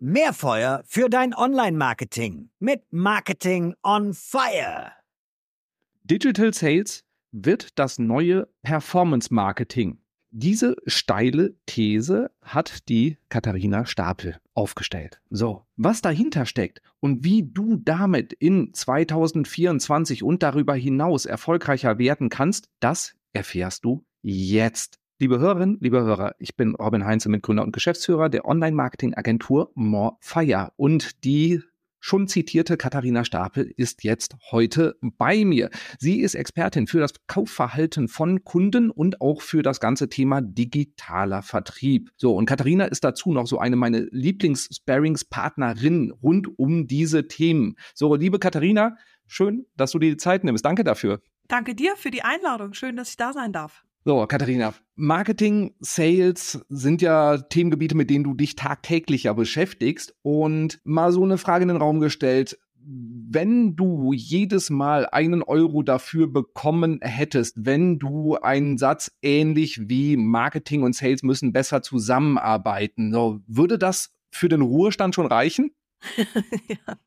Mehr Feuer für dein Online-Marketing mit Marketing on Fire. Digital Sales wird das neue Performance Marketing. Diese steile These hat die Katharina Stapel aufgestellt. So, was dahinter steckt und wie du damit in 2024 und darüber hinaus erfolgreicher werden kannst, das erfährst du jetzt. Liebe Hörerinnen, liebe Hörer, ich bin Robin Heinze, Mitgründer und Geschäftsführer der Online-Marketing-Agentur More Fire und die schon zitierte Katharina Stapel ist jetzt heute bei mir. Sie ist Expertin für das Kaufverhalten von Kunden und auch für das ganze Thema digitaler Vertrieb. So, und Katharina ist dazu noch so eine meiner Lieblings-Sparings-Partnerinnen rund um diese Themen. So, liebe Katharina, schön, dass du dir die Zeit nimmst. Danke dafür. Danke dir für die Einladung. Schön, dass ich da sein darf. So, Katharina, Marketing, Sales sind ja Themengebiete, mit denen du dich tagtäglich ja beschäftigst. Und mal so eine Frage in den Raum gestellt. Wenn du jedes Mal einen Euro dafür bekommen hättest, wenn du einen Satz ähnlich wie Marketing und Sales müssen besser zusammenarbeiten, so, würde das für den Ruhestand schon reichen? ja.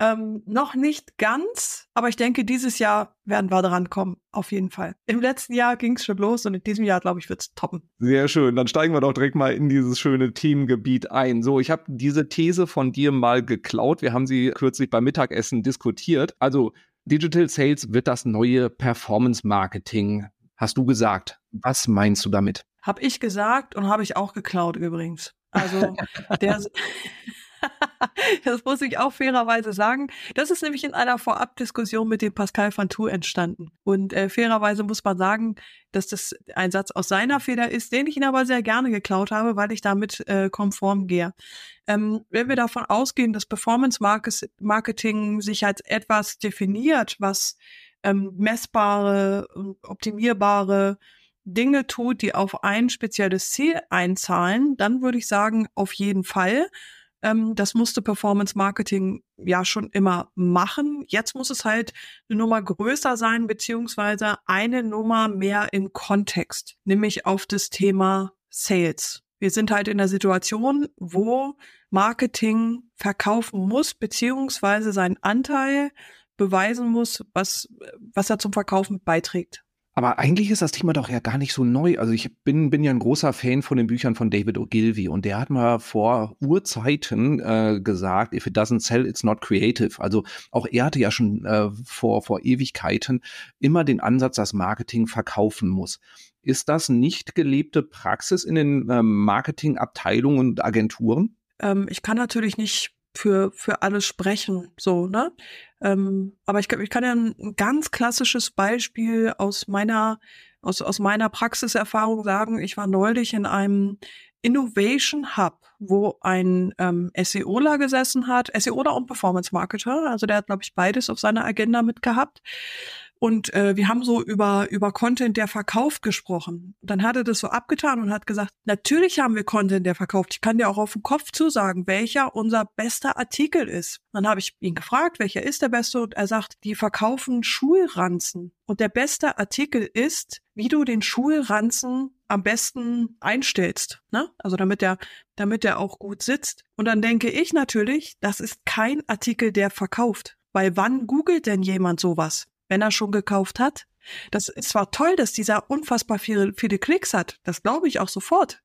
Ähm, noch nicht ganz, aber ich denke, dieses Jahr werden wir dran kommen, auf jeden Fall. Im letzten Jahr ging es schon los und in diesem Jahr, glaube ich, wird es toppen. Sehr schön. Dann steigen wir doch direkt mal in dieses schöne Themengebiet ein. So, ich habe diese These von dir mal geklaut. Wir haben sie kürzlich beim Mittagessen diskutiert. Also, Digital Sales wird das neue Performance Marketing, hast du gesagt. Was meinst du damit? Hab ich gesagt und habe ich auch geklaut übrigens. Also, der. das muss ich auch fairerweise sagen. Das ist nämlich in einer Vorabdiskussion mit dem Pascal Fantou entstanden. Und äh, fairerweise muss man sagen, dass das ein Satz aus seiner Feder ist, den ich ihn aber sehr gerne geklaut habe, weil ich damit äh, konform gehe. Ähm, wenn wir davon ausgehen, dass Performance Marketing sich als etwas definiert, was ähm, messbare, optimierbare Dinge tut, die auf ein spezielles Ziel einzahlen, dann würde ich sagen, auf jeden Fall. Ähm, das musste Performance Marketing ja schon immer machen. Jetzt muss es halt eine Nummer größer sein, beziehungsweise eine Nummer mehr im Kontext, nämlich auf das Thema Sales. Wir sind halt in der Situation, wo Marketing verkaufen muss, beziehungsweise seinen Anteil beweisen muss, was, was er zum Verkaufen beiträgt. Aber eigentlich ist das Thema doch ja gar nicht so neu. Also ich bin, bin ja ein großer Fan von den Büchern von David Ogilvy und der hat mal vor Urzeiten äh, gesagt, if it doesn't sell, it's not creative. Also auch er hatte ja schon äh, vor, vor Ewigkeiten immer den Ansatz, dass Marketing verkaufen muss. Ist das nicht gelebte Praxis in den äh, Marketingabteilungen und Agenturen? Ähm, ich kann natürlich nicht für, für alles sprechen, so, ne? Ähm, aber ich, ich kann ja ein ganz klassisches Beispiel aus meiner, aus, aus meiner Praxiserfahrung sagen. Ich war neulich in einem Innovation Hub, wo ein ähm, SEOler gesessen hat, SEOler und Performance Marketer, also der hat, glaube ich, beides auf seiner Agenda mitgehabt. Und äh, wir haben so über, über Content, der verkauft gesprochen. Dann hat er das so abgetan und hat gesagt, natürlich haben wir Content, der verkauft. Ich kann dir auch auf den Kopf zusagen, welcher unser bester Artikel ist. Dann habe ich ihn gefragt, welcher ist der beste? Und er sagt, die verkaufen Schulranzen. Und der beste Artikel ist, wie du den Schulranzen am besten einstellst, ne? Also damit der, damit der auch gut sitzt. Und dann denke ich natürlich, das ist kein Artikel, der verkauft. Weil wann googelt denn jemand sowas? Wenn er schon gekauft hat. Das ist zwar toll, dass dieser unfassbar viele, viele Klicks hat. Das glaube ich auch sofort.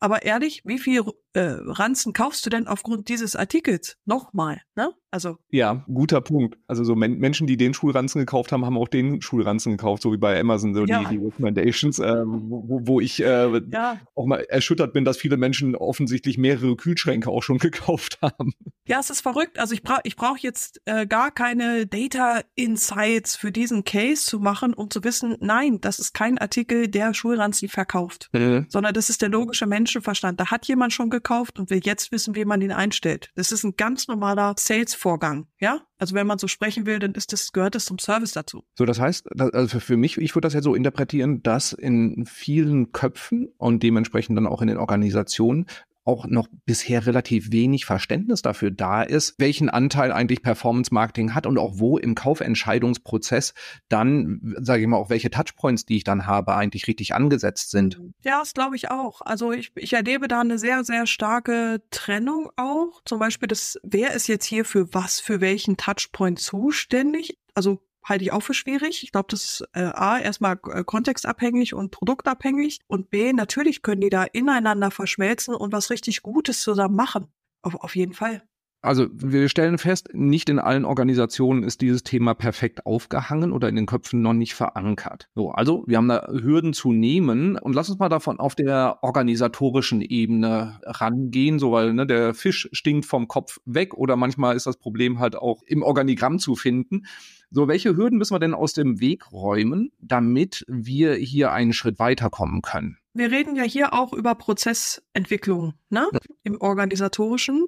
Aber ehrlich, wie viel äh, Ranzen kaufst du denn aufgrund dieses Artikels? Nochmal, ne? Also. Ja, guter Punkt. Also so Men Menschen, die den Schulranzen gekauft haben, haben auch den Schulranzen gekauft, so wie bei Amazon, so ja. die, die Recommendations, äh, wo, wo ich äh, ja. auch mal erschüttert bin, dass viele Menschen offensichtlich mehrere Kühlschränke auch schon gekauft haben. Ja, es ist verrückt. Also ich brauche ich brauch jetzt äh, gar keine Data Insights für diesen Case zu machen, um zu wissen, nein, das ist kein Artikel, der Schulranzen verkauft, mhm. sondern das ist der logische Menschenverstand. Da hat jemand schon gekauft und will jetzt wissen, wie man ihn einstellt. Das ist ein ganz normaler Sales Vorgang, ja? Also wenn man so sprechen will, dann ist das, gehört das zum Service dazu. So, das heißt, also für mich, ich würde das ja so interpretieren, dass in vielen Köpfen und dementsprechend dann auch in den Organisationen auch noch bisher relativ wenig Verständnis dafür da ist, welchen Anteil eigentlich Performance Marketing hat und auch wo im Kaufentscheidungsprozess dann, sage ich mal, auch welche Touchpoints, die ich dann habe, eigentlich richtig angesetzt sind. Ja, das glaube ich auch. Also ich, ich erlebe da eine sehr, sehr starke Trennung auch. Zum Beispiel das, wer ist jetzt hier für was, für welchen Touchpoint zuständig? Also halte ich auch für schwierig. Ich glaube, das ist äh, A, erstmal äh, kontextabhängig und produktabhängig und B, natürlich können die da ineinander verschmelzen und was richtig Gutes zusammen machen. Auf, auf jeden Fall. Also wir stellen fest, nicht in allen Organisationen ist dieses Thema perfekt aufgehangen oder in den Köpfen noch nicht verankert. So, also wir haben da Hürden zu nehmen und lass uns mal davon auf der organisatorischen Ebene rangehen, so weil ne, der Fisch stinkt vom Kopf weg oder manchmal ist das Problem halt auch im Organigramm zu finden. So, welche Hürden müssen wir denn aus dem Weg räumen, damit wir hier einen Schritt weiterkommen können? Wir reden ja hier auch über Prozessentwicklung, ne? Im organisatorischen.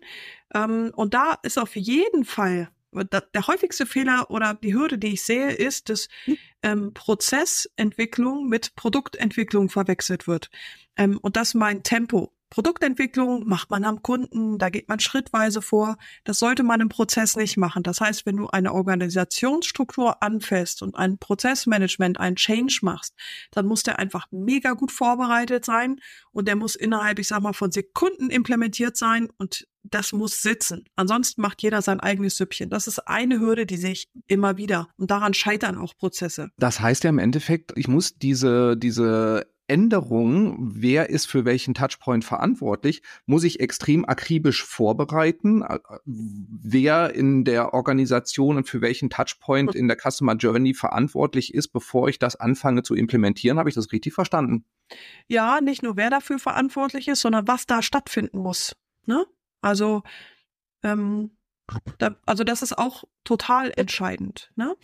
Ähm, und da ist auf jeden Fall der häufigste Fehler oder die Hürde, die ich sehe, ist, dass ähm, Prozessentwicklung mit Produktentwicklung verwechselt wird. Ähm, und das mein Tempo. Produktentwicklung macht man am Kunden, da geht man schrittweise vor. Das sollte man im Prozess nicht machen. Das heißt, wenn du eine Organisationsstruktur anfällst und ein Prozessmanagement, ein Change machst, dann muss der einfach mega gut vorbereitet sein und der muss innerhalb, ich sag mal, von Sekunden implementiert sein und das muss sitzen. Ansonsten macht jeder sein eigenes Süppchen. Das ist eine Hürde, die sehe ich immer wieder. Und daran scheitern auch Prozesse. Das heißt ja im Endeffekt, ich muss diese, diese Änderungen, wer ist für welchen Touchpoint verantwortlich, muss ich extrem akribisch vorbereiten, wer in der Organisation und für welchen Touchpoint in der Customer Journey verantwortlich ist, bevor ich das anfange zu implementieren. Habe ich das richtig verstanden? Ja, nicht nur wer dafür verantwortlich ist, sondern was da stattfinden muss. Ne? Also, ähm, da, also das ist auch total entscheidend. Ne?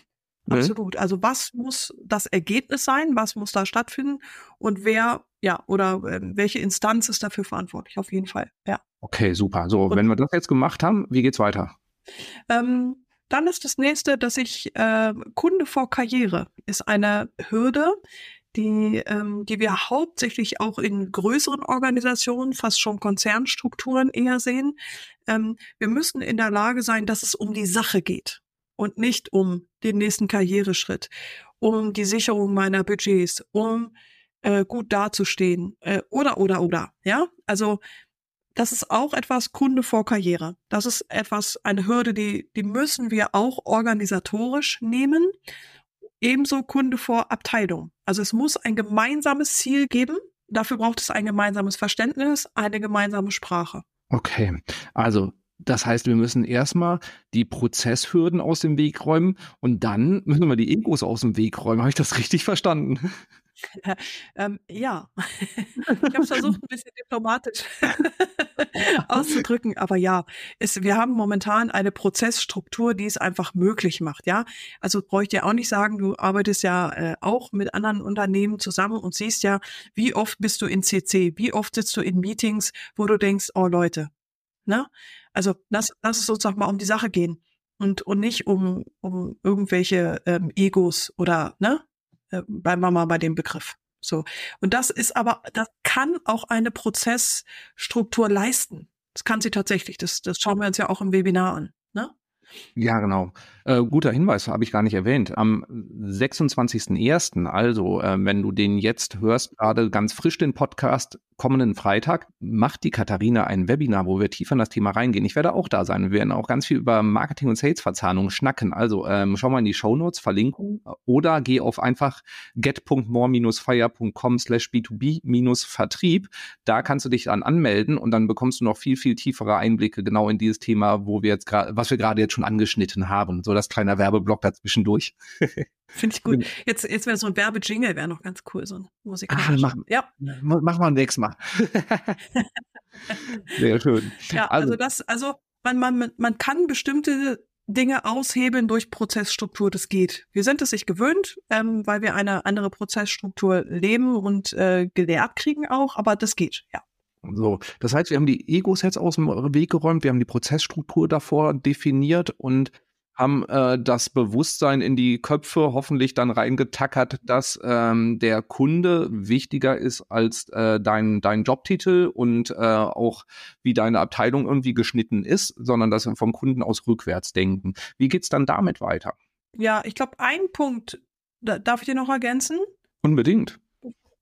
Mhm. Absolut. Also was muss das Ergebnis sein? Was muss da stattfinden? Und wer, ja, oder äh, welche Instanz ist dafür verantwortlich? Auf jeden Fall, ja. Okay, super. So, Und, wenn wir das jetzt gemacht haben, wie geht's weiter? Ähm, dann ist das nächste, dass ich äh, Kunde vor Karriere ist eine Hürde, die, ähm, die wir hauptsächlich auch in größeren Organisationen, fast schon Konzernstrukturen eher sehen. Ähm, wir müssen in der Lage sein, dass es um die Sache geht und nicht um den nächsten Karriereschritt, um die Sicherung meiner Budgets, um äh, gut dazustehen äh, oder oder oder. Ja, also das ist auch etwas Kunde vor Karriere. Das ist etwas, eine Hürde, die, die müssen wir auch organisatorisch nehmen. Ebenso Kunde vor Abteilung. Also es muss ein gemeinsames Ziel geben. Dafür braucht es ein gemeinsames Verständnis, eine gemeinsame Sprache. Okay, also das heißt, wir müssen erstmal die Prozesshürden aus dem Weg räumen und dann müssen wir die Egos aus dem Weg räumen. Habe ich das richtig verstanden? ähm, ja, ich habe versucht, ein bisschen diplomatisch auszudrücken, aber ja, es, wir haben momentan eine Prozessstruktur, die es einfach möglich macht. Ja, also bräuchte ja auch nicht sagen, du arbeitest ja äh, auch mit anderen Unternehmen zusammen und siehst ja, wie oft bist du in CC, wie oft sitzt du in Meetings, wo du denkst, oh Leute, ne? Also lass, lass es uns doch mal um die Sache gehen und, und nicht um, um irgendwelche ähm, Egos oder, ne? Äh, bei Mama bei dem Begriff. So. Und das ist aber, das kann auch eine Prozessstruktur leisten. Das kann sie tatsächlich. Das, das schauen wir uns ja auch im Webinar an. Ne? Ja, genau. Äh, guter Hinweis, habe ich gar nicht erwähnt. Am 26.01., also äh, wenn du den jetzt hörst, gerade ganz frisch den Podcast, kommenden Freitag, macht die Katharina ein Webinar, wo wir tiefer in das Thema reingehen. Ich werde auch da sein. Wir werden auch ganz viel über Marketing- und Sales-Verzahnung schnacken. Also ähm, schau mal in die Shownotes, Verlinkung oder geh auf einfach get.more-fire.com slash b2b-vertrieb. Da kannst du dich dann anmelden und dann bekommst du noch viel, viel tiefere Einblicke genau in dieses Thema, wo wir jetzt was wir gerade jetzt schon angeschnitten haben. So so das kleine Werbeblock dazwischendurch. Finde ich gut. Jetzt, jetzt wäre so ein Werbejingle, wäre noch ganz cool, so ein musikalischer. mach, ja. mach mal nächstes Mal. Sehr schön. Ja, also, also das, also man, man, man kann bestimmte Dinge aushebeln durch Prozessstruktur, das geht. Wir sind es sich gewöhnt, ähm, weil wir eine andere Prozessstruktur leben und äh, gelehrt kriegen auch, aber das geht, ja. So, das heißt, wir haben die Ego-Sets aus dem Weg geräumt, wir haben die Prozessstruktur davor definiert und haben äh, das Bewusstsein in die Köpfe hoffentlich dann reingetackert, dass ähm, der Kunde wichtiger ist als äh, dein, dein Jobtitel und äh, auch wie deine Abteilung irgendwie geschnitten ist, sondern dass wir vom Kunden aus rückwärts denken. Wie geht's dann damit weiter? Ja, ich glaube, ein Punkt, da, darf ich dir noch ergänzen? Unbedingt.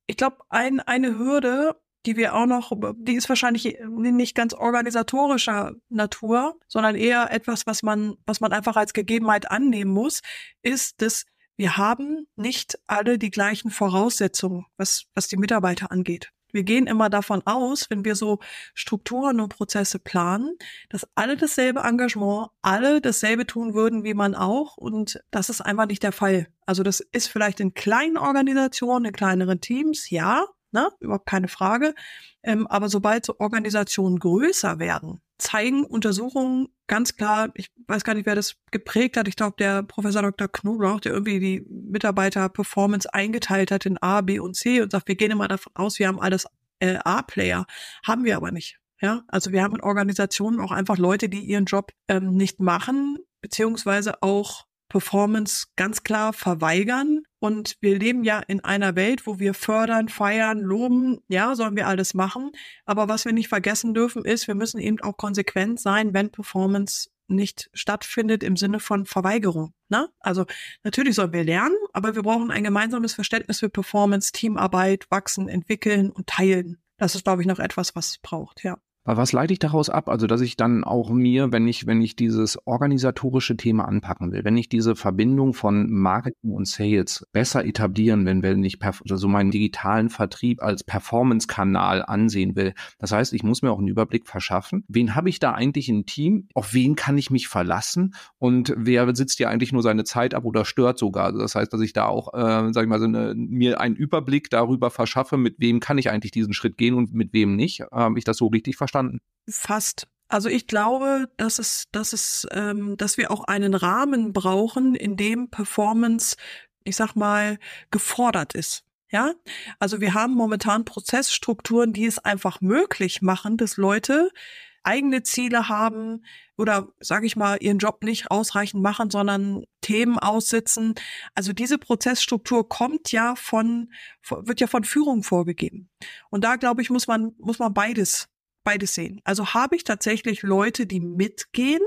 Ich glaube, ein, eine Hürde, die wir auch noch, die ist wahrscheinlich nicht ganz organisatorischer Natur, sondern eher etwas, was man, was man einfach als Gegebenheit annehmen muss, ist, dass wir haben nicht alle die gleichen Voraussetzungen, was, was die Mitarbeiter angeht. Wir gehen immer davon aus, wenn wir so Strukturen und Prozesse planen, dass alle dasselbe Engagement, alle dasselbe tun würden wie man auch. Und das ist einfach nicht der Fall. Also das ist vielleicht in kleinen Organisationen, in kleineren Teams, ja, ne? überhaupt keine Frage. Ähm, aber sobald so Organisationen größer werden, zeigen Untersuchungen ganz klar, ich weiß gar nicht, wer das geprägt hat, ich glaube der Professor Dr. Knoblauch, der irgendwie die Mitarbeiter-Performance eingeteilt hat in A, B und C und sagt, wir gehen immer davon aus, wir haben alles äh, A-Player. Haben wir aber nicht. Ja, also wir haben in Organisationen auch einfach Leute, die ihren Job ähm, nicht machen, beziehungsweise auch Performance ganz klar verweigern. Und wir leben ja in einer Welt, wo wir fördern, feiern, loben, ja, sollen wir alles machen. Aber was wir nicht vergessen dürfen, ist, wir müssen eben auch konsequent sein, wenn Performance nicht stattfindet im Sinne von Verweigerung. Ne? Also natürlich sollen wir lernen, aber wir brauchen ein gemeinsames Verständnis für Performance, Teamarbeit, wachsen, entwickeln und teilen. Das ist, glaube ich, noch etwas, was es braucht, ja. Was leite ich daraus ab? Also, dass ich dann auch mir, wenn ich, wenn ich dieses organisatorische Thema anpacken will, wenn ich diese Verbindung von Marketing und Sales besser etablieren will, wenn ich also meinen digitalen Vertrieb als Performance-Kanal ansehen will. Das heißt, ich muss mir auch einen Überblick verschaffen. Wen habe ich da eigentlich im Team? Auf wen kann ich mich verlassen? Und wer sitzt ja eigentlich nur seine Zeit ab oder stört sogar? Also das heißt, dass ich da auch, äh, sag ich mal, so eine, mir einen Überblick darüber verschaffe, mit wem kann ich eigentlich diesen Schritt gehen und mit wem nicht. Habe ich das so richtig verstanden? Verstanden. Fast. Also ich glaube, dass es, dass es, ähm, dass wir auch einen Rahmen brauchen, in dem Performance, ich sag mal, gefordert ist. Ja, also wir haben momentan Prozessstrukturen, die es einfach möglich machen, dass Leute eigene Ziele haben oder sage ich mal ihren Job nicht ausreichend machen, sondern Themen aussitzen. Also diese Prozessstruktur kommt ja von wird ja von Führung vorgegeben. Und da glaube ich muss man muss man beides beides sehen. Also habe ich tatsächlich Leute, die mitgehen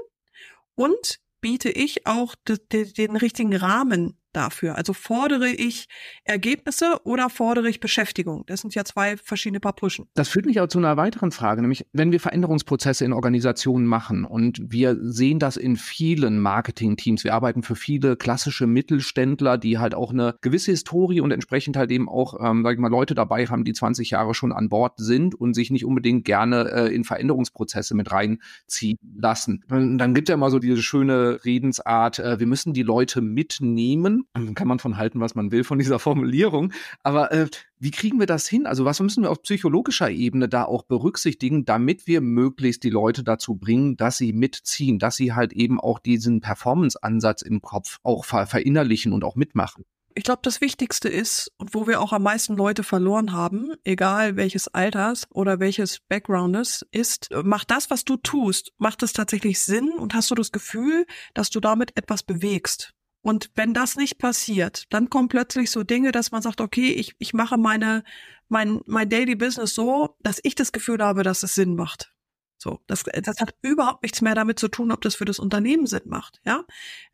und biete ich auch den richtigen Rahmen dafür? Also fordere ich Ergebnisse oder fordere ich Beschäftigung? Das sind ja zwei verschiedene Paar Pushen. Das führt mich auch zu einer weiteren Frage, nämlich wenn wir Veränderungsprozesse in Organisationen machen und wir sehen das in vielen Marketing-Teams. Wir arbeiten für viele klassische Mittelständler, die halt auch eine gewisse Historie und entsprechend halt eben auch, ähm, sag ich mal, Leute dabei haben, die 20 Jahre schon an Bord sind und sich nicht unbedingt gerne äh, in Veränderungsprozesse mit reinziehen lassen. Dann gibt es ja immer so diese schöne Redensart, äh, wir müssen die Leute mitnehmen kann man von halten, was man will von dieser Formulierung. Aber äh, wie kriegen wir das hin? Also was müssen wir auf psychologischer Ebene da auch berücksichtigen, damit wir möglichst die Leute dazu bringen, dass sie mitziehen, dass sie halt eben auch diesen Performance-Ansatz im Kopf auch ver verinnerlichen und auch mitmachen? Ich glaube, das Wichtigste ist, und wo wir auch am meisten Leute verloren haben, egal welches Alters oder welches Backgroundes, ist, mach das, was du tust, macht es tatsächlich Sinn und hast du das Gefühl, dass du damit etwas bewegst. Und wenn das nicht passiert, dann kommen plötzlich so Dinge, dass man sagt, okay, ich, ich mache meine, mein, mein Daily Business so, dass ich das Gefühl habe, dass es Sinn macht. So, das, das hat überhaupt nichts mehr damit zu tun, ob das für das Unternehmen Sinn macht. Ja,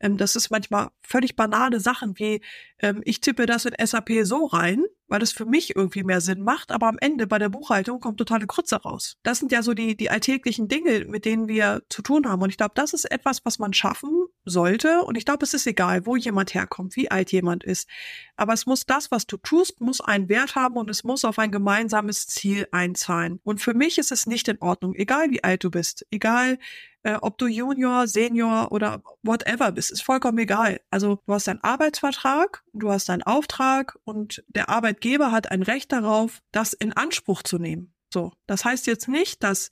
ähm, das ist manchmal völlig banale Sachen wie ähm, ich tippe das in SAP so rein, weil es für mich irgendwie mehr Sinn macht, aber am Ende bei der Buchhaltung kommt totale Krütze raus. Das sind ja so die die alltäglichen Dinge, mit denen wir zu tun haben. Und ich glaube, das ist etwas, was man schaffen sollte. Und ich glaube, es ist egal, wo jemand herkommt, wie alt jemand ist. Aber es muss das, was du tust, muss einen Wert haben und es muss auf ein gemeinsames Ziel einzahlen. Und für mich ist es nicht in Ordnung, egal wie alt du bist, egal äh, ob du Junior, Senior oder whatever bist, ist vollkommen egal. Also du hast deinen Arbeitsvertrag, du hast deinen Auftrag und der Arbeitgeber hat ein Recht darauf, das in Anspruch zu nehmen. So, das heißt jetzt nicht, dass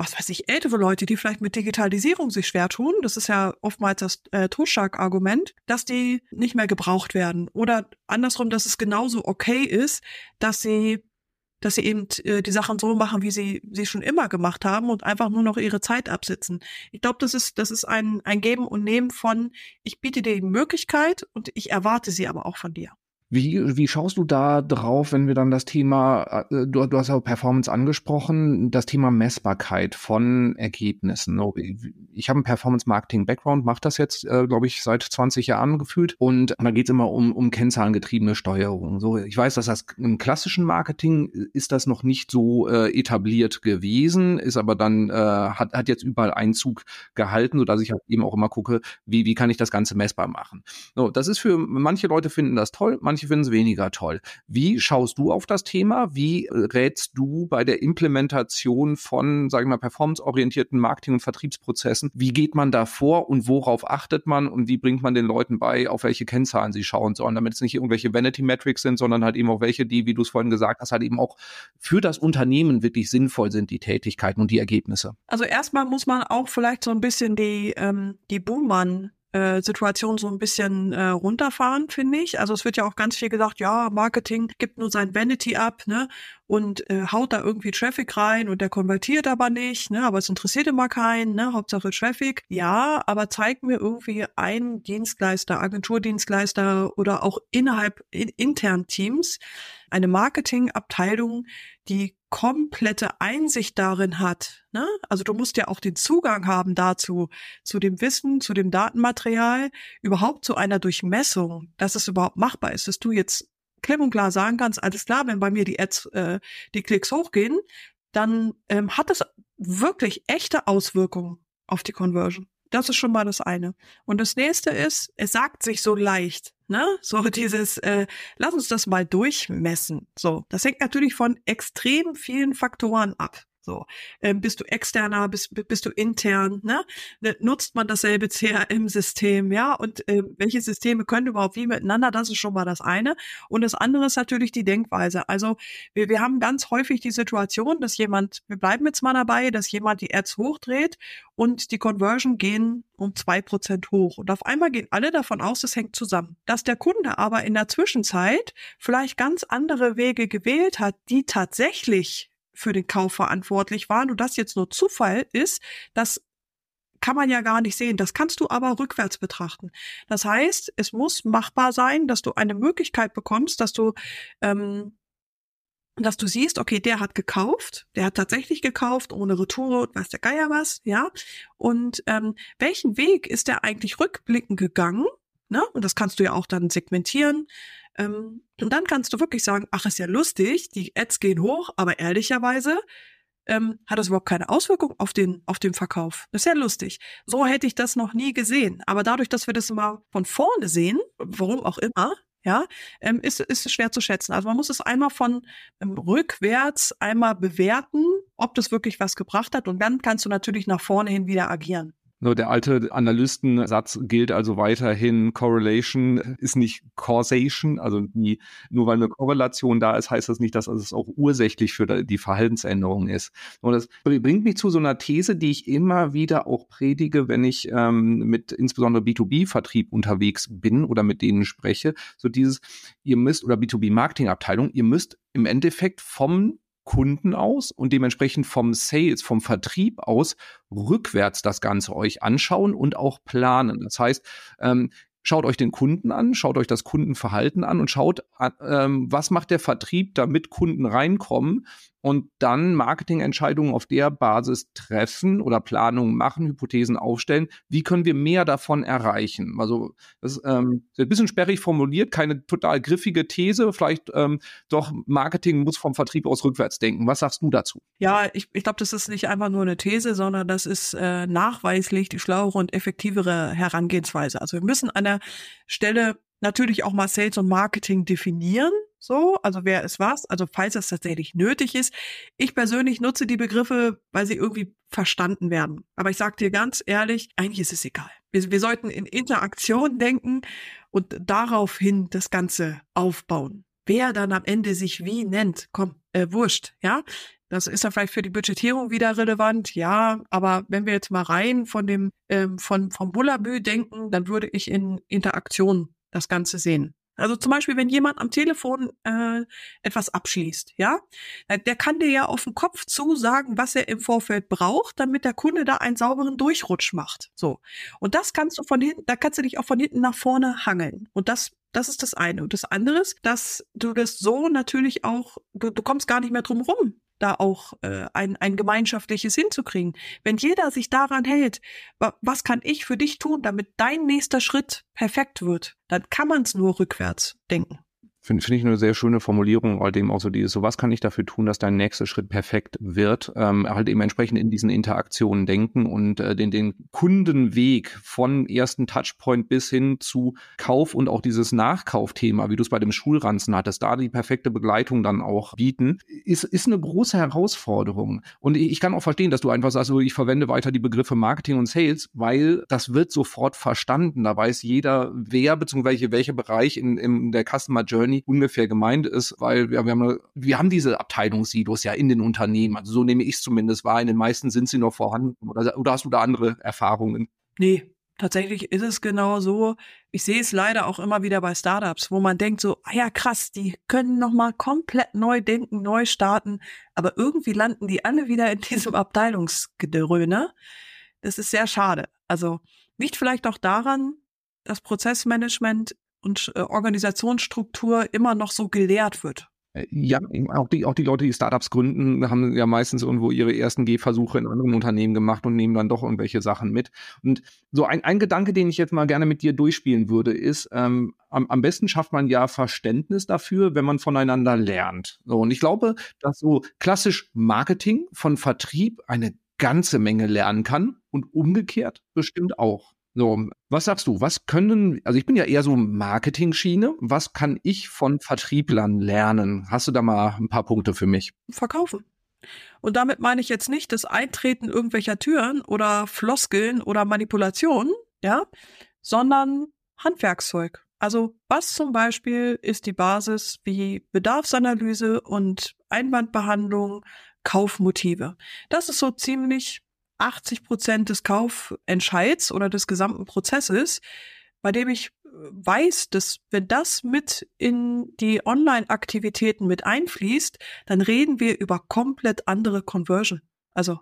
was weiß ich, ältere Leute, die vielleicht mit Digitalisierung sich schwer tun, das ist ja oftmals das äh, Totschlag-Argument, dass die nicht mehr gebraucht werden. Oder andersrum, dass es genauso okay ist, dass sie dass sie eben äh, die Sachen so machen, wie sie sie schon immer gemacht haben und einfach nur noch ihre Zeit absitzen. Ich glaube, das ist das ist ein ein Geben und Nehmen von ich biete dir die Möglichkeit und ich erwarte sie aber auch von dir. Wie, wie schaust du da drauf, wenn wir dann das Thema, äh, du, du hast ja Performance angesprochen, das Thema Messbarkeit von Ergebnissen. Ich habe einen Performance-Marketing-Background, mache das jetzt, äh, glaube ich, seit 20 Jahren gefühlt. Und da geht es immer um, um kennzahlengetriebene Steuerung. So, ich weiß, dass das im klassischen Marketing ist das noch nicht so äh, etabliert gewesen, ist aber dann, äh, hat, hat jetzt überall Einzug gehalten, sodass ich halt eben auch immer gucke, wie, wie kann ich das Ganze messbar machen. So, das ist für manche Leute finden das toll, manche manche finden es weniger toll. Wie schaust du auf das Thema? Wie äh, rätst du bei der Implementation von, sagen wir mal, performanceorientierten Marketing- und Vertriebsprozessen? Wie geht man da vor und worauf achtet man und wie bringt man den Leuten bei, auf welche Kennzahlen sie schauen sollen, damit es nicht irgendwelche Vanity Metrics sind, sondern halt eben auch welche, die, wie du es vorhin gesagt hast, halt eben auch für das Unternehmen wirklich sinnvoll sind, die Tätigkeiten und die Ergebnisse? Also erstmal muss man auch vielleicht so ein bisschen die, ähm, die Buhmann äh, Situation so ein bisschen äh, runterfahren, finde ich. Also es wird ja auch ganz viel gesagt, ja, Marketing gibt nur sein Vanity ab, ne? Und äh, haut da irgendwie Traffic rein und der konvertiert aber nicht, ne? Aber es interessiert immer keinen, ne? Hauptsache Traffic. Ja, aber zeig mir irgendwie einen Dienstleister, Agenturdienstleister oder auch innerhalb in, intern Teams eine Marketingabteilung, die komplette Einsicht darin hat. Ne? Also du musst ja auch den Zugang haben dazu, zu dem Wissen, zu dem Datenmaterial, überhaupt zu einer Durchmessung, dass es überhaupt machbar ist, dass du jetzt klipp und klar sagen kannst, alles klar, wenn bei mir die Ads, äh, die Klicks hochgehen, dann ähm, hat es wirklich echte Auswirkungen auf die Conversion. Das ist schon mal das eine. Und das nächste ist, es sagt sich so leicht, ne? So dieses, äh, lass uns das mal durchmessen. So, das hängt natürlich von extrem vielen Faktoren ab. So, ähm, bist du externer, bist, bist du intern, ne? nutzt man dasselbe CRM-System, ja? Und äh, welche Systeme können überhaupt wie miteinander? Das ist schon mal das eine. Und das andere ist natürlich die Denkweise. Also wir, wir haben ganz häufig die Situation, dass jemand, wir bleiben jetzt mal dabei, dass jemand die Ads hochdreht und die Conversion gehen um zwei Prozent hoch. Und auf einmal gehen alle davon aus, es hängt zusammen. Dass der Kunde aber in der Zwischenzeit vielleicht ganz andere Wege gewählt hat, die tatsächlich für den Kauf verantwortlich waren und das jetzt nur Zufall ist, das kann man ja gar nicht sehen. Das kannst du aber rückwärts betrachten. Das heißt, es muss machbar sein, dass du eine Möglichkeit bekommst, dass du ähm, dass du siehst, okay, der hat gekauft, der hat tatsächlich gekauft, ohne Retour und weiß der Geier was, ja. Und ähm, welchen Weg ist der eigentlich rückblickend gegangen? Ne? Und das kannst du ja auch dann segmentieren. Ähm, und dann kannst du wirklich sagen, ach, ist ja lustig, die Ads gehen hoch, aber ehrlicherweise ähm, hat das überhaupt keine Auswirkung auf den, auf den Verkauf. Das ist ja lustig. So hätte ich das noch nie gesehen. Aber dadurch, dass wir das mal von vorne sehen, warum auch immer, ja, ähm, ist, ist schwer zu schätzen. Also man muss es einmal von ähm, rückwärts einmal bewerten, ob das wirklich was gebracht hat. Und dann kannst du natürlich nach vorne hin wieder agieren. So, der alte Analystensatz gilt also weiterhin, Correlation ist nicht Causation, also die, nur weil eine Korrelation da ist, heißt das nicht, dass es auch ursächlich für die Verhaltensänderung ist. Und das bringt mich zu so einer These, die ich immer wieder auch predige, wenn ich ähm, mit insbesondere B2B-Vertrieb unterwegs bin oder mit denen spreche. So dieses, ihr müsst, oder B2B-Marketing-Abteilung, ihr müsst im Endeffekt vom Kunden aus und dementsprechend vom Sales, vom Vertrieb aus rückwärts das Ganze euch anschauen und auch planen. Das heißt, ähm, schaut euch den Kunden an, schaut euch das Kundenverhalten an und schaut, ähm, was macht der Vertrieb, damit Kunden reinkommen und dann Marketingentscheidungen auf der Basis treffen oder Planungen machen, Hypothesen aufstellen. Wie können wir mehr davon erreichen? Also das ähm, ist ein bisschen sperrig formuliert, keine total griffige These. Vielleicht ähm, doch Marketing muss vom Vertrieb aus rückwärts denken. Was sagst du dazu? Ja, ich, ich glaube, das ist nicht einfach nur eine These, sondern das ist äh, nachweislich die schlauere und effektivere Herangehensweise. Also wir müssen an der Stelle natürlich auch mal Sales und Marketing definieren. So, also wer ist was? Also falls das tatsächlich nötig ist. Ich persönlich nutze die Begriffe, weil sie irgendwie verstanden werden. Aber ich sage dir ganz ehrlich, eigentlich ist es egal. Wir, wir sollten in Interaktion denken und daraufhin das Ganze aufbauen. Wer dann am Ende sich wie nennt, komm, äh, wurscht, ja. Das ist dann vielleicht für die Budgetierung wieder relevant, ja. Aber wenn wir jetzt mal rein von dem ähm, von vom Bullabü denken, dann würde ich in Interaktion das Ganze sehen. Also zum Beispiel, wenn jemand am Telefon äh, etwas abschließt, ja, der kann dir ja auf den Kopf zu sagen, was er im Vorfeld braucht, damit der Kunde da einen sauberen Durchrutsch macht. So. Und das kannst du von hinten, da kannst du dich auch von hinten nach vorne hangeln. Und das das ist das eine. Und das andere ist, dass du das so natürlich auch, du, du kommst gar nicht mehr drum rum, da auch äh, ein, ein gemeinschaftliches hinzukriegen. Wenn jeder sich daran hält, was kann ich für dich tun, damit dein nächster Schritt perfekt wird, dann kann man es nur rückwärts denken. Finde find ich eine sehr schöne Formulierung, all dem auch so dieses, so was kann ich dafür tun, dass dein nächster Schritt perfekt wird, ähm, halt eben entsprechend in diesen Interaktionen denken und äh, den, den Kundenweg von ersten Touchpoint bis hin zu Kauf und auch dieses Nachkaufthema, wie du es bei dem Schulranzen hattest, da die perfekte Begleitung dann auch bieten, ist, ist eine große Herausforderung. Und ich, ich kann auch verstehen, dass du einfach sagst, so, ich verwende weiter die Begriffe Marketing und Sales, weil das wird sofort verstanden. Da weiß jeder, wer bzw. welcher Bereich in, in der Customer Journey Journey ungefähr gemeint ist, weil wir, wir, haben, wir haben diese Abteilungssilos ja in den Unternehmen. Also so nehme ich es zumindest wahr. In den meisten sind sie noch vorhanden. Oder, oder hast du da andere Erfahrungen? Nee, tatsächlich ist es genau so. Ich sehe es leider auch immer wieder bei Startups, wo man denkt so, ah ja krass, die können noch mal komplett neu denken, neu starten, aber irgendwie landen die alle wieder in diesem Abteilungsgedröhne. Das ist sehr schade. Also liegt vielleicht auch daran, dass Prozessmanagement und äh, Organisationsstruktur immer noch so gelehrt wird. Äh, ja, auch die, auch die Leute, die Startups gründen, haben ja meistens irgendwo ihre ersten Gehversuche in anderen Unternehmen gemacht und nehmen dann doch irgendwelche Sachen mit. Und so ein, ein Gedanke, den ich jetzt mal gerne mit dir durchspielen würde, ist, ähm, am, am besten schafft man ja Verständnis dafür, wenn man voneinander lernt. So, und ich glaube, dass so klassisch Marketing von Vertrieb eine ganze Menge lernen kann und umgekehrt bestimmt auch. So, was sagst du? Was können, also ich bin ja eher so Marketing-Schiene. Was kann ich von Vertrieblern lernen? Hast du da mal ein paar Punkte für mich? Verkaufen. Und damit meine ich jetzt nicht das Eintreten irgendwelcher Türen oder Floskeln oder Manipulationen, ja, sondern Handwerkszeug. Also was zum Beispiel ist die Basis wie Bedarfsanalyse und Einwandbehandlung, Kaufmotive. Das ist so ziemlich 80 Prozent des Kaufentscheids oder des gesamten Prozesses, bei dem ich äh, weiß, dass wenn das mit in die Online-Aktivitäten mit einfließt, dann reden wir über komplett andere Conversion. Also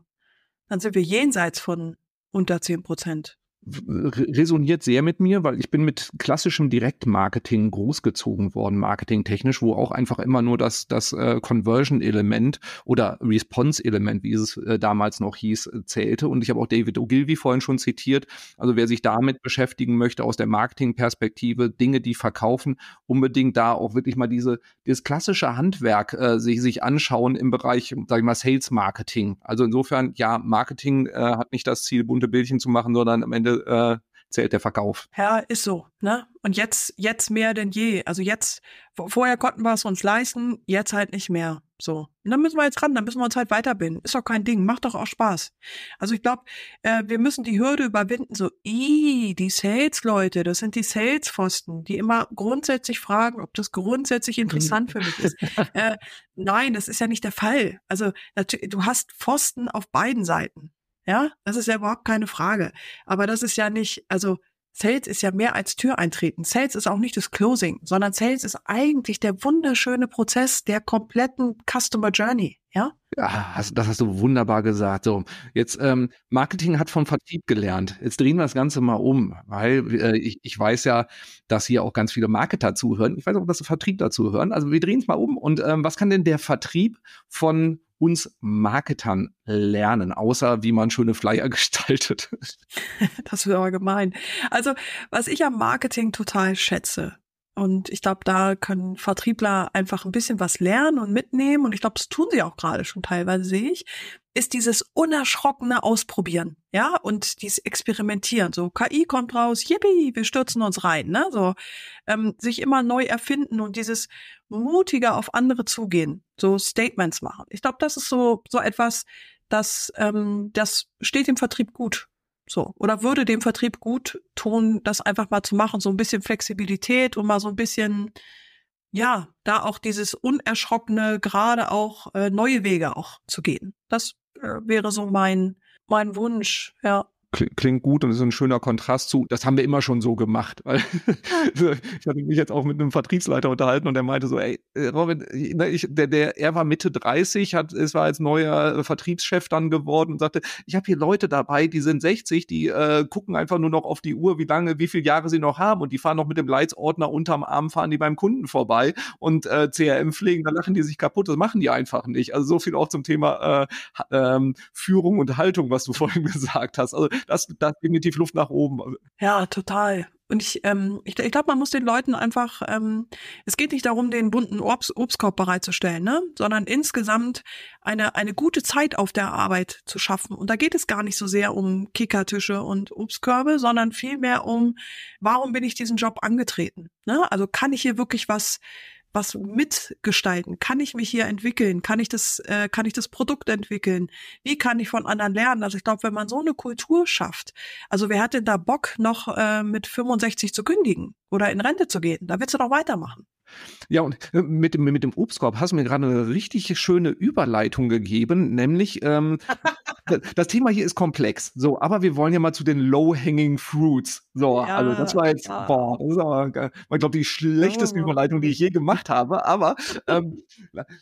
dann sind wir jenseits von unter 10 Prozent resoniert sehr mit mir, weil ich bin mit klassischem Direktmarketing großgezogen worden, marketingtechnisch, wo auch einfach immer nur das, das äh, Conversion-Element oder Response-Element, wie es äh, damals noch hieß, äh, zählte. Und ich habe auch David Ogilvy vorhin schon zitiert. Also wer sich damit beschäftigen möchte aus der Marketingperspektive, Dinge, die verkaufen, unbedingt da auch wirklich mal diese, dieses klassische Handwerk äh, sich, sich anschauen im Bereich, sag ich mal, Sales-Marketing. Also insofern, ja, Marketing äh, hat nicht das Ziel, bunte Bildchen zu machen, sondern am Ende äh, zählt der Verkauf. Ja, ist so, ne? Und jetzt, jetzt mehr denn je. Also jetzt, vorher konnten wir es uns leisten, jetzt halt nicht mehr. So. Und dann müssen wir jetzt ran, dann müssen wir uns halt weiterbinden. Ist doch kein Ding, macht doch auch Spaß. Also ich glaube, äh, wir müssen die Hürde überwinden, so, i, die Sales-Leute, das sind die Sales-Pfosten, die immer grundsätzlich fragen, ob das grundsätzlich interessant für mich ist. äh, nein, das ist ja nicht der Fall. Also du hast Pfosten auf beiden Seiten. Ja, das ist ja überhaupt keine Frage. Aber das ist ja nicht, also Sales ist ja mehr als Tür eintreten. Sales ist auch nicht das Closing, sondern Sales ist eigentlich der wunderschöne Prozess der kompletten Customer Journey. Ja? Ja, das hast du wunderbar gesagt. So, jetzt ähm, Marketing hat vom Vertrieb gelernt. Jetzt drehen wir das Ganze mal um, weil äh, ich, ich weiß ja, dass hier auch ganz viele Marketer zuhören. Ich weiß auch, dass Vertrieb dazu hören. Also wir drehen es mal um. Und ähm, was kann denn der Vertrieb von uns Marketern lernen, außer wie man schöne Flyer gestaltet? das wäre aber gemein. Also, was ich am Marketing total schätze, und ich glaube, da können Vertriebler einfach ein bisschen was lernen und mitnehmen. Und ich glaube, das tun sie auch gerade schon teilweise, sehe ich, ist dieses unerschrockene Ausprobieren, ja, und dieses Experimentieren. So, KI kommt raus, yippie, wir stürzen uns rein, ne? So, ähm, sich immer neu erfinden und dieses mutiger auf andere zugehen, so Statements machen. Ich glaube, das ist so, so etwas, das, ähm, das steht im Vertrieb gut. So. Oder würde dem Vertrieb gut tun, das einfach mal zu machen, so ein bisschen Flexibilität und mal so ein bisschen, ja, da auch dieses unerschrockene, gerade auch äh, neue Wege auch zu gehen. Das äh, wäre so mein, mein Wunsch, ja. Klingt gut und ist ein schöner Kontrast zu, das haben wir immer schon so gemacht. Weil ich hatte mich jetzt auch mit einem Vertriebsleiter unterhalten und der meinte so, ey, äh, Robin, ne, ich, der, der, er war Mitte 30, hat, es war als neuer Vertriebschef dann geworden und sagte, ich habe hier Leute dabei, die sind 60, die äh, gucken einfach nur noch auf die Uhr, wie lange, wie viele Jahre sie noch haben und die fahren noch mit dem Leitsordner unterm Arm, fahren die beim Kunden vorbei und äh, CRM pflegen, da lachen die sich kaputt, das machen die einfach nicht. Also so viel auch zum Thema äh, ähm, Führung und Haltung, was du vorhin gesagt hast. Also das, das definitiv Luft nach oben. Ja, total. Und ich, ähm, ich, ich glaube, man muss den Leuten einfach, ähm, es geht nicht darum, den bunten Obst, Obstkorb bereitzustellen, ne? sondern insgesamt eine, eine gute Zeit auf der Arbeit zu schaffen. Und da geht es gar nicht so sehr um Kickertische und Obstkörbe, sondern vielmehr um, warum bin ich diesen Job angetreten? Ne? Also kann ich hier wirklich was was mitgestalten? Kann ich mich hier entwickeln? Kann ich das, äh, kann ich das Produkt entwickeln? Wie kann ich von anderen lernen? Also ich glaube, wenn man so eine Kultur schafft, also wer hat denn da Bock, noch äh, mit 65 zu kündigen oder in Rente zu gehen? Da willst du doch weitermachen. Ja, und äh, mit dem, mit dem Obstkorb hast du mir gerade eine richtig schöne Überleitung gegeben, nämlich ähm, das Thema hier ist komplex. So, aber wir wollen ja mal zu den Low-Hanging Fruits. So, ja, also das war jetzt, ja. boah, das aber, ich glaube, die schlechteste oh, Überleitung, die ich je gemacht habe. Aber ähm,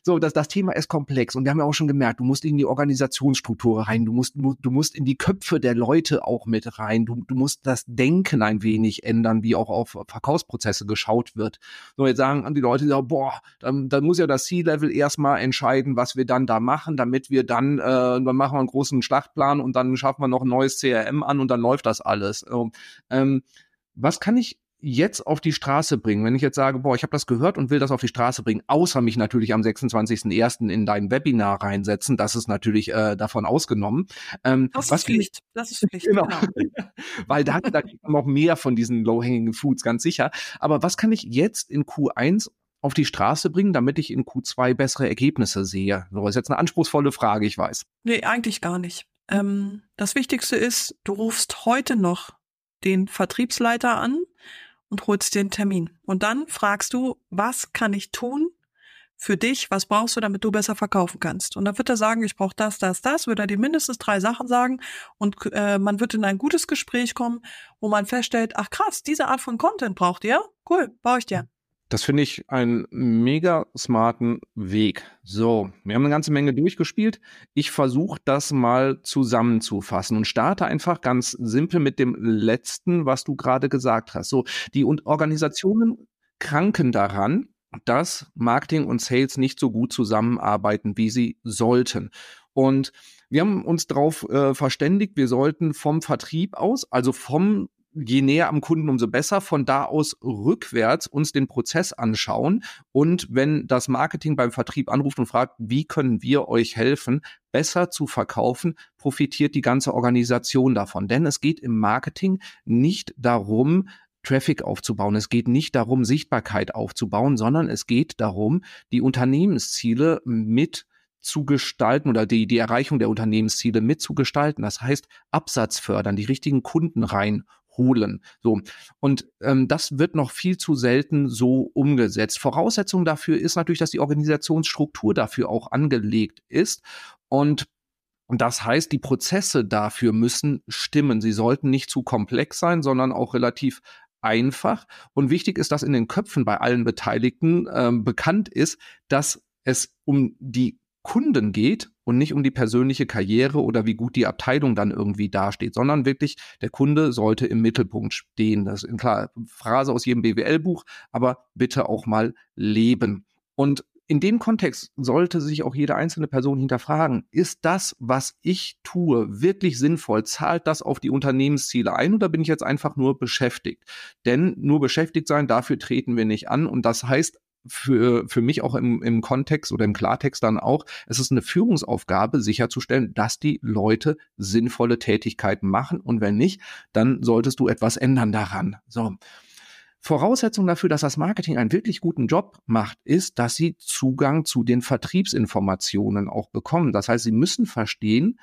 so, das, das Thema ist komplex und wir haben ja auch schon gemerkt, du musst in die Organisationsstruktur rein, du musst, du musst in die Köpfe der Leute auch mit rein, du, du musst das Denken ein wenig ändern, wie auch auf Verkaufsprozesse geschaut wird. So, jetzt sagen die Leute, ja, boah, dann, dann muss ja das C-Level erstmal entscheiden, was wir dann da machen, damit wir dann, äh, dann machen wir einen großen Schlachtplan und dann schaffen wir noch ein neues CRM an und dann läuft das alles. Ähm, was kann ich jetzt auf die Straße bringen, wenn ich jetzt sage, boah, ich habe das gehört und will das auf die Straße bringen, außer mich natürlich am 26.01. in dein Webinar reinsetzen, das ist natürlich äh, davon ausgenommen. Ähm, das was ist Pflicht, das ist Pflicht, genau. genau. Weil da, da kriegt man noch mehr von diesen Low-Hanging Foods, ganz sicher. Aber was kann ich jetzt in Q1 auf die Straße bringen, damit ich in Q2 bessere Ergebnisse sehe? So ist jetzt eine anspruchsvolle Frage, ich weiß. Nee, eigentlich gar nicht. Ähm, das Wichtigste ist, du rufst heute noch den Vertriebsleiter an und holst dir einen Termin. Und dann fragst du, was kann ich tun für dich? Was brauchst du, damit du besser verkaufen kannst? Und dann wird er sagen, ich brauche das, das, das, wird er dir mindestens drei Sachen sagen und äh, man wird in ein gutes Gespräch kommen, wo man feststellt, ach krass, diese Art von Content braucht ihr? Cool, baue ich dir. Das finde ich einen mega smarten Weg. So, wir haben eine ganze Menge durchgespielt. Ich versuche das mal zusammenzufassen und starte einfach ganz simpel mit dem letzten, was du gerade gesagt hast. So, die Organisationen kranken daran, dass Marketing und Sales nicht so gut zusammenarbeiten, wie sie sollten. Und wir haben uns darauf äh, verständigt, wir sollten vom Vertrieb aus, also vom je näher am Kunden, umso besser. Von da aus rückwärts uns den Prozess anschauen. Und wenn das Marketing beim Vertrieb anruft und fragt, wie können wir euch helfen, besser zu verkaufen, profitiert die ganze Organisation davon. Denn es geht im Marketing nicht darum, Traffic aufzubauen. Es geht nicht darum, Sichtbarkeit aufzubauen, sondern es geht darum, die Unternehmensziele mit zu gestalten oder die, die Erreichung der Unternehmensziele mitzugestalten. Das heißt, Absatz fördern, die richtigen Kunden rein holen. So. Und ähm, das wird noch viel zu selten so umgesetzt. Voraussetzung dafür ist natürlich, dass die Organisationsstruktur dafür auch angelegt ist. Und das heißt, die Prozesse dafür müssen stimmen. Sie sollten nicht zu komplex sein, sondern auch relativ einfach. Und wichtig ist, dass in den Köpfen bei allen Beteiligten äh, bekannt ist, dass es um die Kunden geht und nicht um die persönliche Karriere oder wie gut die Abteilung dann irgendwie dasteht, sondern wirklich der Kunde sollte im Mittelpunkt stehen. Das ist eine klare Phrase aus jedem BWL-Buch, aber bitte auch mal leben. Und in dem Kontext sollte sich auch jede einzelne Person hinterfragen, ist das, was ich tue, wirklich sinnvoll? Zahlt das auf die Unternehmensziele ein oder bin ich jetzt einfach nur beschäftigt? Denn nur beschäftigt sein, dafür treten wir nicht an und das heißt für, für mich auch im, im Kontext oder im Klartext dann auch, es ist eine Führungsaufgabe, sicherzustellen, dass die Leute sinnvolle Tätigkeiten machen und wenn nicht, dann solltest du etwas ändern daran. So. Voraussetzung dafür, dass das Marketing einen wirklich guten Job macht, ist, dass sie Zugang zu den Vertriebsinformationen auch bekommen. Das heißt, sie müssen verstehen,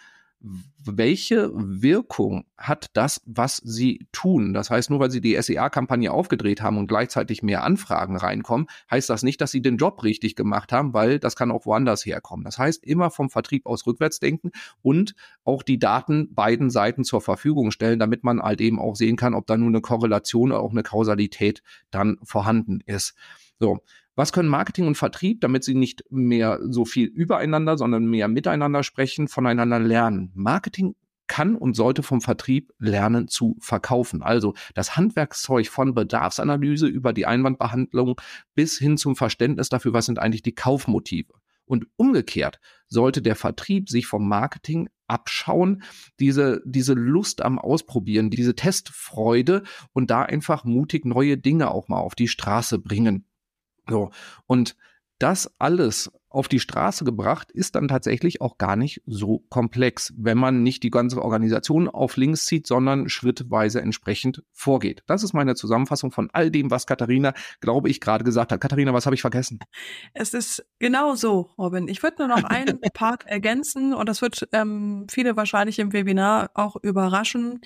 welche Wirkung hat das, was sie tun? Das heißt, nur weil sie die SEA-Kampagne aufgedreht haben und gleichzeitig mehr Anfragen reinkommen, heißt das nicht, dass sie den Job richtig gemacht haben, weil das kann auch woanders herkommen. Das heißt, immer vom Vertrieb aus rückwärts denken und auch die Daten beiden Seiten zur Verfügung stellen, damit man halt eben auch sehen kann, ob da nur eine Korrelation oder auch eine Kausalität dann vorhanden ist. So, was können Marketing und Vertrieb, damit sie nicht mehr so viel übereinander, sondern mehr miteinander sprechen, voneinander lernen? Marketing kann und sollte vom Vertrieb lernen zu verkaufen. Also das Handwerkszeug von Bedarfsanalyse über die Einwandbehandlung bis hin zum Verständnis dafür, was sind eigentlich die Kaufmotive. Und umgekehrt sollte der Vertrieb sich vom Marketing abschauen, diese, diese Lust am Ausprobieren, diese Testfreude und da einfach mutig neue Dinge auch mal auf die Straße bringen. So. Und das alles auf die Straße gebracht ist dann tatsächlich auch gar nicht so komplex, wenn man nicht die ganze Organisation auf links zieht, sondern schrittweise entsprechend vorgeht. Das ist meine Zusammenfassung von all dem, was Katharina, glaube ich, gerade gesagt hat. Katharina, was habe ich vergessen? Es ist genau so, Robin. Ich würde nur noch einen Part ergänzen und das wird ähm, viele wahrscheinlich im Webinar auch überraschen.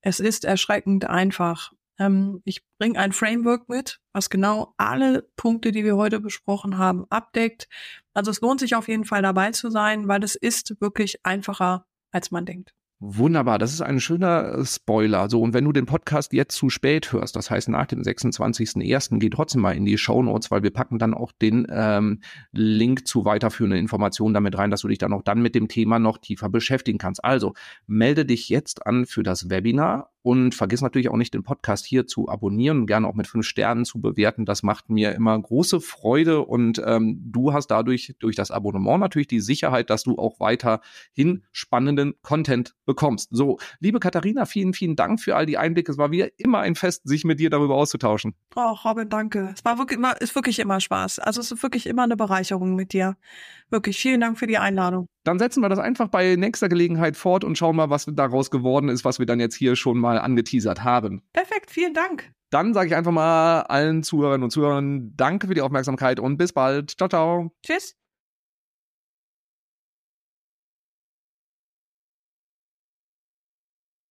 Es ist erschreckend einfach. Ähm, ich bringe ein Framework mit, was genau alle Punkte, die wir heute besprochen haben, abdeckt. Also es lohnt sich auf jeden Fall dabei zu sein, weil es ist wirklich einfacher, als man denkt. Wunderbar, das ist ein schöner äh, Spoiler. So, und wenn du den Podcast jetzt zu spät hörst, das heißt nach dem 26.01., geh trotzdem mal in die Show Notes, weil wir packen dann auch den ähm, Link zu weiterführenden Informationen damit rein, dass du dich dann auch dann mit dem Thema noch tiefer beschäftigen kannst. Also, melde dich jetzt an für das Webinar und vergiss natürlich auch nicht, den Podcast hier zu abonnieren gerne auch mit fünf Sternen zu bewerten. Das macht mir immer große Freude und ähm, du hast dadurch durch das Abonnement natürlich die Sicherheit, dass du auch weiterhin spannenden Content bekommst. So, liebe Katharina, vielen, vielen Dank für all die Einblicke. Es war wieder immer ein Fest, sich mit dir darüber auszutauschen. Oh, Robin, danke. Es war wirklich immer, ist wirklich immer Spaß. Also es ist wirklich immer eine Bereicherung mit dir. Wirklich vielen Dank für die Einladung. Dann setzen wir das einfach bei nächster Gelegenheit fort und schauen mal, was daraus geworden ist, was wir dann jetzt hier schon mal angeteasert haben. Perfekt, vielen Dank. Dann sage ich einfach mal allen Zuhörerinnen und Zuhörern Danke für die Aufmerksamkeit und bis bald. Ciao, ciao. Tschüss.